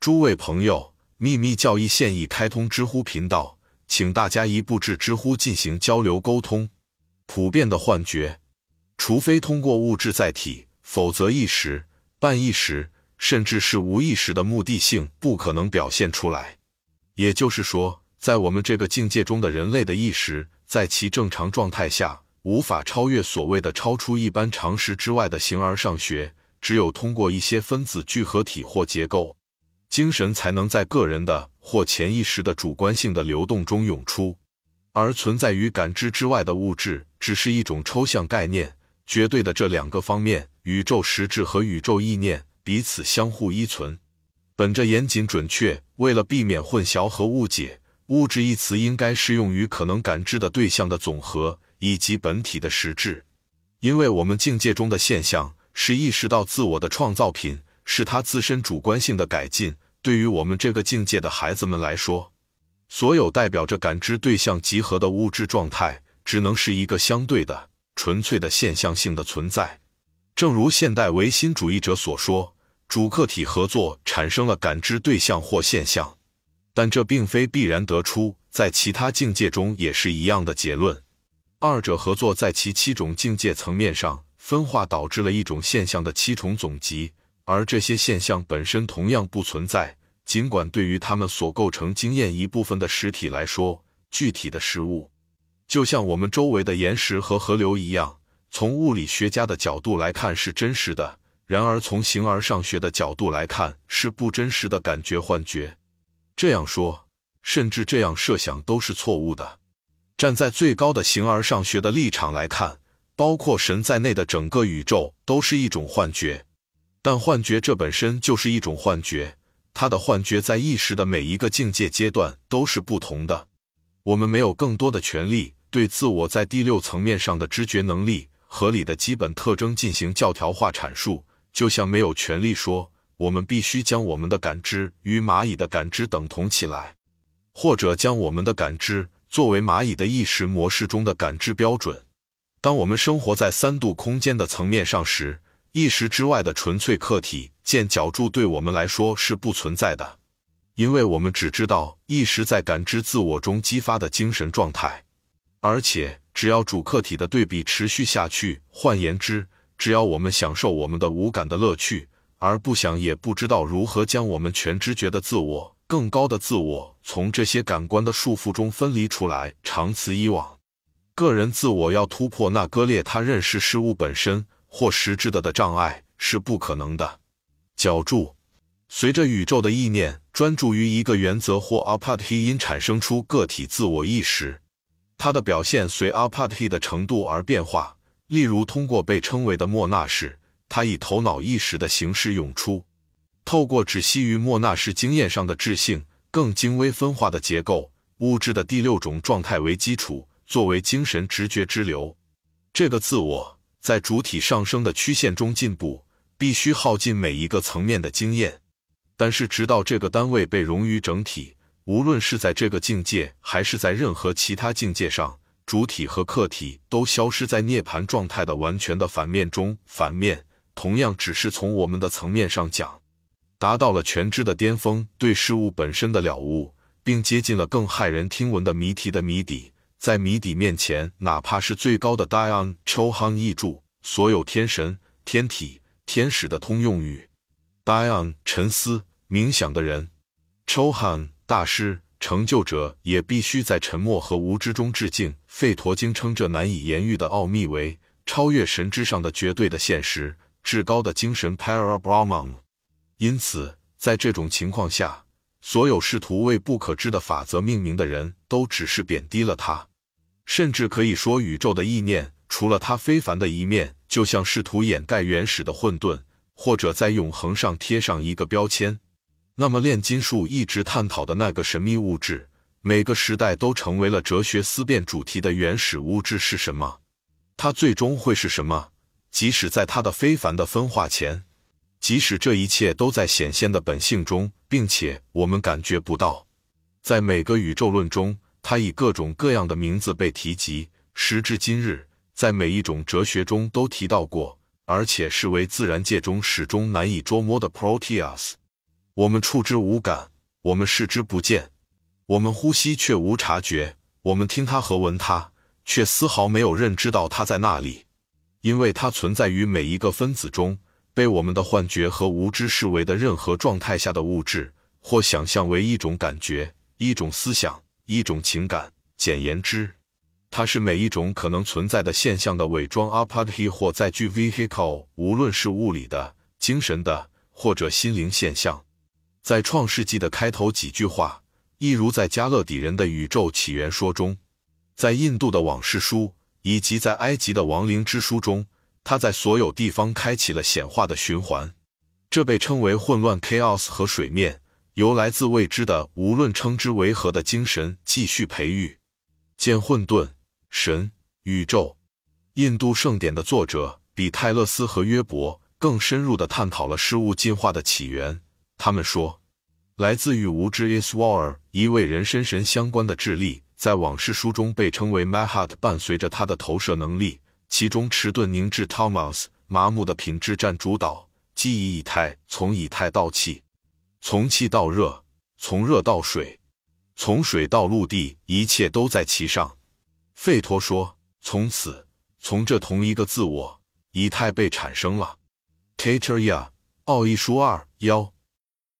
诸位朋友，秘密教义现已开通知乎频道，请大家一步至知乎进行交流沟通。普遍的幻觉，除非通过物质载体，否则意识、半意识，甚至是无意识的目的性不可能表现出来。也就是说，在我们这个境界中的人类的意识，在其正常状态下，无法超越所谓的超出一般常识之外的形而上学。只有通过一些分子聚合体或结构，精神才能在个人的或潜意识的主观性的流动中涌出。而存在于感知之外的物质，只是一种抽象概念。绝对的这两个方面，宇宙实质和宇宙意念彼此相互依存。本着严谨准确，为了避免混淆和误解，物质一词应该适用于可能感知的对象的总和以及本体的实质，因为我们境界中的现象。是意识到自我的创造品，是他自身主观性的改进。对于我们这个境界的孩子们来说，所有代表着感知对象集合的物质状态，只能是一个相对的、纯粹的现象性的存在。正如现代唯心主义者所说，主客体合作产生了感知对象或现象，但这并非必然得出在其他境界中也是一样的结论。二者合作在其七种境界层面上。分化导致了一种现象的七重总集，而这些现象本身同样不存在。尽管对于他们所构成经验一部分的实体来说，具体的事物就像我们周围的岩石和河流一样，从物理学家的角度来看是真实的；然而从形而上学的角度来看是不真实的感觉幻觉。这样说，甚至这样设想都是错误的。站在最高的形而上学的立场来看。包括神在内的整个宇宙都是一种幻觉，但幻觉这本身就是一种幻觉。它的幻觉在意识的每一个境界阶段都是不同的。我们没有更多的权利对自我在第六层面上的知觉能力合理的基本特征进行教条化阐述，就像没有权利说我们必须将我们的感知与蚂蚁的感知等同起来，或者将我们的感知作为蚂蚁的意识模式中的感知标准。当我们生活在三度空间的层面上时，意识之外的纯粹客体见角柱对我们来说是不存在的，因为我们只知道意识在感知自我中激发的精神状态，而且只要主客体的对比持续下去，换言之，只要我们享受我们的无感的乐趣，而不想也不知道如何将我们全知觉的自我、更高的自我从这些感官的束缚中分离出来，长此以往。个人自我要突破那割裂他认识事物本身或实质的的障碍是不可能的。角柱随着宇宙的意念专注于一个原则或 apathy 因产生出个体自我意识，它的表现随 apathy 的程度而变化。例如，通过被称为的莫纳式，它以头脑意识的形式涌出，透过只系于莫纳式经验上的智性更精微分化的结构物质的第六种状态为基础。作为精神直觉之流，这个自我在主体上升的曲线中进步，必须耗尽每一个层面的经验。但是，直到这个单位被融于整体，无论是在这个境界，还是在任何其他境界上，主体和客体都消失在涅槃状态的完全的反面中。反面同样只是从我们的层面上讲，达到了全知的巅峰，对事物本身的了悟，并接近了更骇人听闻的谜题的谜底。在谜底面前，哪怕是最高的 Dion Chohan 译著，所有天神、天体、天使的通用语。Dion 沉思冥想的人，Chohan 大师、成就者也必须在沉默和无知中致敬。吠陀经称这难以言喻的奥秘为超越神之上的绝对的现实，至高的精神 Parabrahman。因此，在这种情况下，所有试图为不可知的法则命名的人都只是贬低了他。甚至可以说，宇宙的意念除了它非凡的一面，就像试图掩盖原始的混沌，或者在永恒上贴上一个标签。那么，炼金术一直探讨的那个神秘物质，每个时代都成为了哲学思辨主题的原始物质是什么？它最终会是什么？即使在它的非凡的分化前，即使这一切都在显现的本性中，并且我们感觉不到，在每个宇宙论中。它以各种各样的名字被提及，时至今日，在每一种哲学中都提到过，而且视为自然界中始终难以捉摸的 Proteus。我们触之无感，我们视之不见，我们呼吸却无察觉，我们听它和闻它，却丝毫没有认知到它在那里，因为它存在于每一个分子中，被我们的幻觉和无知视为的任何状态下的物质，或想象为一种感觉、一种思想、一种情感。简言之，它是每一种可能存在的现象的伪装 a p a r t y 或载具 vehicle，无论是物理的、精神的或者心灵现象。在创世纪的开头几句话，一如在加勒底人的宇宙起源说中，在印度的往事书以及在埃及的亡灵之书中，它在所有地方开启了显化的循环。这被称为混乱 （chaos） 和水面，由来自未知的，无论称之为何的精神继续培育。见混沌、神、宇宙。印度圣典的作者比泰勒斯和约伯更深入地探讨了事物进化的起源。他们说，来自于无知 Iswar 一位人身神相关的智力，在往事书中被称为 Mahat，伴随着他的投射能力，其中迟钝凝滞 Thomas 麻木的品质占主导。记忆以太，从以太到气，从气到热，从热到水，从水到陆地，一切都在其上。费托说，从此，从这同一个自我，以太被产生了。Kateria，奥义书二幺。